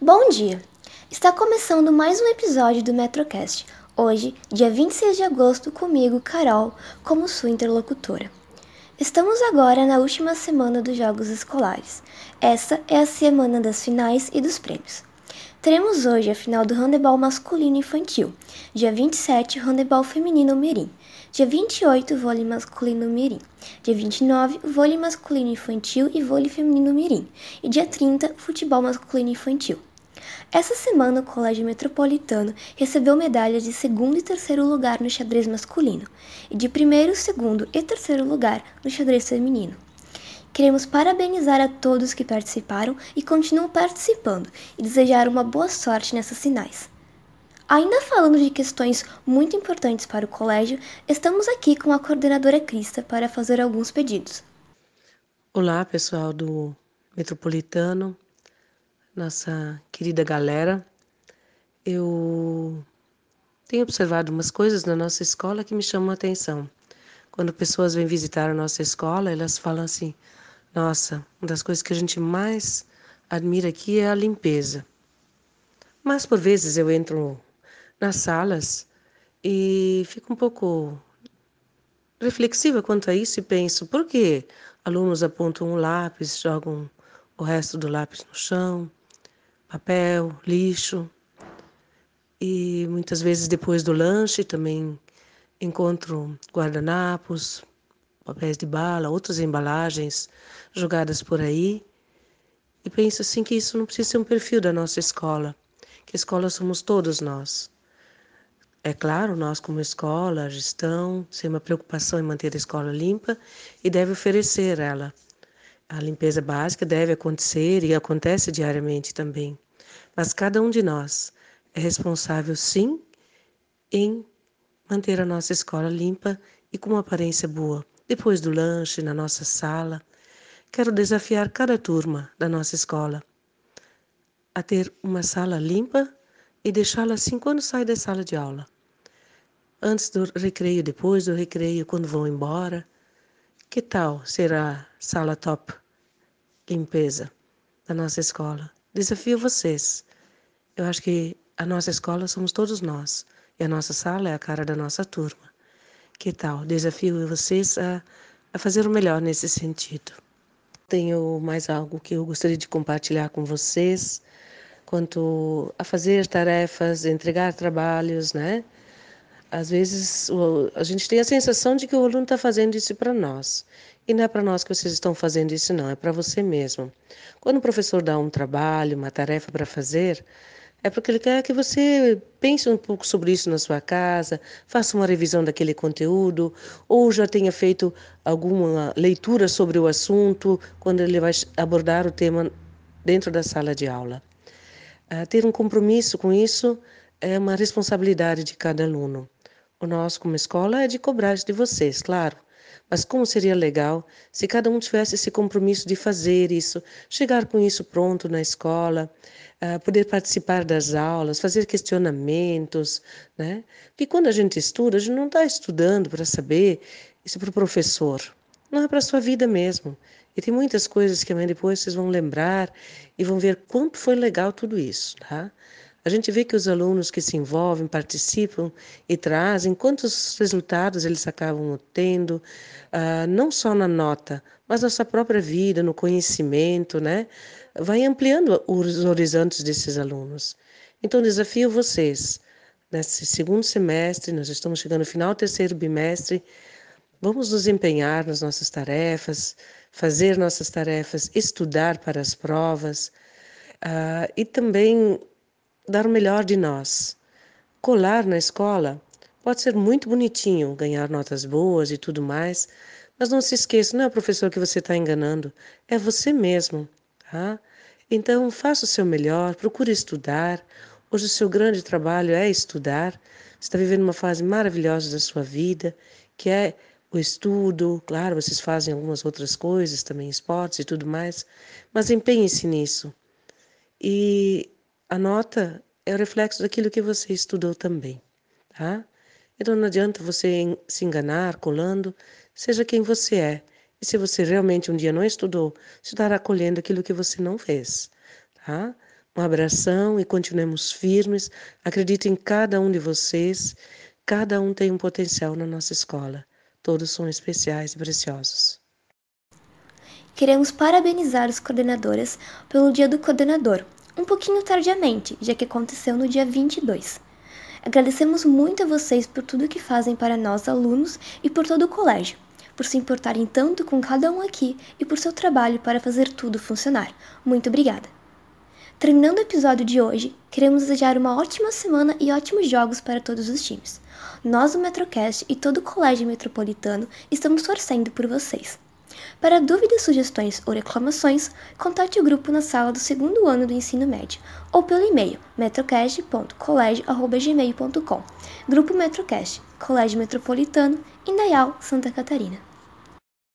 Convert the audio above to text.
Bom dia! Está começando mais um episódio do Metrocast. Hoje, dia 26 de agosto, comigo, Carol, como sua interlocutora. Estamos agora na última semana dos Jogos Escolares. Essa é a semana das finais e dos prêmios. Teremos hoje a final do handebol masculino infantil, dia 27, handebol feminino mirim, dia 28, vôlei masculino mirim, dia 29, vôlei masculino infantil e vôlei feminino mirim, e dia 30, futebol masculino infantil. Essa semana, o Colégio Metropolitano recebeu medalhas de segundo e terceiro lugar no xadrez masculino e de primeiro, segundo e terceiro lugar no xadrez feminino. Queremos parabenizar a todos que participaram e continuam participando e desejar uma boa sorte nessas finais. Ainda falando de questões muito importantes para o colégio, estamos aqui com a coordenadora Crista para fazer alguns pedidos. Olá, pessoal do Metropolitano nossa querida galera. Eu tenho observado umas coisas na nossa escola que me chamam a atenção. Quando pessoas vêm visitar a nossa escola, elas falam assim: nossa, uma das coisas que a gente mais admira aqui é a limpeza. Mas por vezes eu entro nas salas e fico um pouco reflexiva quanto a isso e penso: por que alunos apontam um lápis, jogam o resto do lápis no chão? papel, lixo. E muitas vezes depois do lanche também encontro guardanapos, papéis de bala, outras embalagens jogadas por aí. E penso assim que isso não precisa ser um perfil da nossa escola, que escola somos todos nós. É claro, nós como escola, a gestão, tem uma preocupação em manter a escola limpa e deve oferecer ela a limpeza básica deve acontecer e acontece diariamente também, mas cada um de nós é responsável, sim, em manter a nossa escola limpa e com uma aparência boa. Depois do lanche, na nossa sala, quero desafiar cada turma da nossa escola a ter uma sala limpa e deixá-la assim quando sai da sala de aula. Antes do recreio, depois do recreio, quando vão embora que tal ser a sala top limpeza da nossa escola? Desafio vocês. Eu acho que a nossa escola somos todos nós e a nossa sala é a cara da nossa turma. Que tal? Desafio vocês a, a fazer o melhor nesse sentido. Tenho mais algo que eu gostaria de compartilhar com vocês quanto a fazer tarefas, entregar trabalhos, né? às vezes a gente tem a sensação de que o aluno está fazendo isso para nós. E não é para nós que vocês estão fazendo isso, não, é para você mesmo. Quando o professor dá um trabalho, uma tarefa para fazer, é porque ele quer que você pense um pouco sobre isso na sua casa, faça uma revisão daquele conteúdo, ou já tenha feito alguma leitura sobre o assunto quando ele vai abordar o tema dentro da sala de aula. Uh, ter um compromisso com isso é uma responsabilidade de cada aluno. O nosso, como escola, é de cobrar de vocês, claro. Mas como seria legal se cada um tivesse esse compromisso de fazer isso, chegar com isso pronto na escola, uh, poder participar das aulas, fazer questionamentos, né? Porque quando a gente estuda, a gente não está estudando para saber isso para o professor, não é para a sua vida mesmo. E tem muitas coisas que amanhã depois vocês vão lembrar e vão ver quanto foi legal tudo isso, tá? A gente vê que os alunos que se envolvem, participam e trazem, quantos resultados eles acabam tendo, uh, não só na nota, mas na sua própria vida, no conhecimento, né? Vai ampliando os horizontes desses alunos. Então, desafio vocês, nesse segundo semestre, nós estamos chegando no final do terceiro bimestre, vamos nos empenhar nas nossas tarefas, fazer nossas tarefas, estudar para as provas, uh, e também dar o melhor de nós. Colar na escola pode ser muito bonitinho, ganhar notas boas e tudo mais, mas não se esqueça, não é o professor que você está enganando, é você mesmo, tá? Então, faça o seu melhor, procure estudar. Hoje o seu grande trabalho é estudar. Você está vivendo uma fase maravilhosa da sua vida, que é o estudo. Claro, vocês fazem algumas outras coisas, também esportes e tudo mais, mas empenhe-se nisso. E a nota é o reflexo daquilo que você estudou também, tá? Então não adianta você se enganar colando, seja quem você é. E se você realmente um dia não estudou, estará colhendo aquilo que você não fez, tá? Um abração e continuemos firmes. Acredito em cada um de vocês. Cada um tem um potencial na nossa escola. Todos são especiais e preciosos. Queremos parabenizar os coordenadoras pelo Dia do Coordenador, um pouquinho tardiamente, já que aconteceu no dia 22. Agradecemos muito a vocês por tudo que fazem para nós, alunos, e por todo o colégio, por se importarem tanto com cada um aqui e por seu trabalho para fazer tudo funcionar. Muito obrigada! Terminando o episódio de hoje, queremos desejar uma ótima semana e ótimos jogos para todos os times. Nós, o Metrocast e todo o Colégio Metropolitano estamos torcendo por vocês. Para dúvidas, sugestões ou reclamações, contate o grupo na sala do segundo ano do ensino médio ou pelo e-mail metrocast.colégio.gmail.com Grupo Metrocast, Colégio Metropolitano, Indaial, Santa Catarina.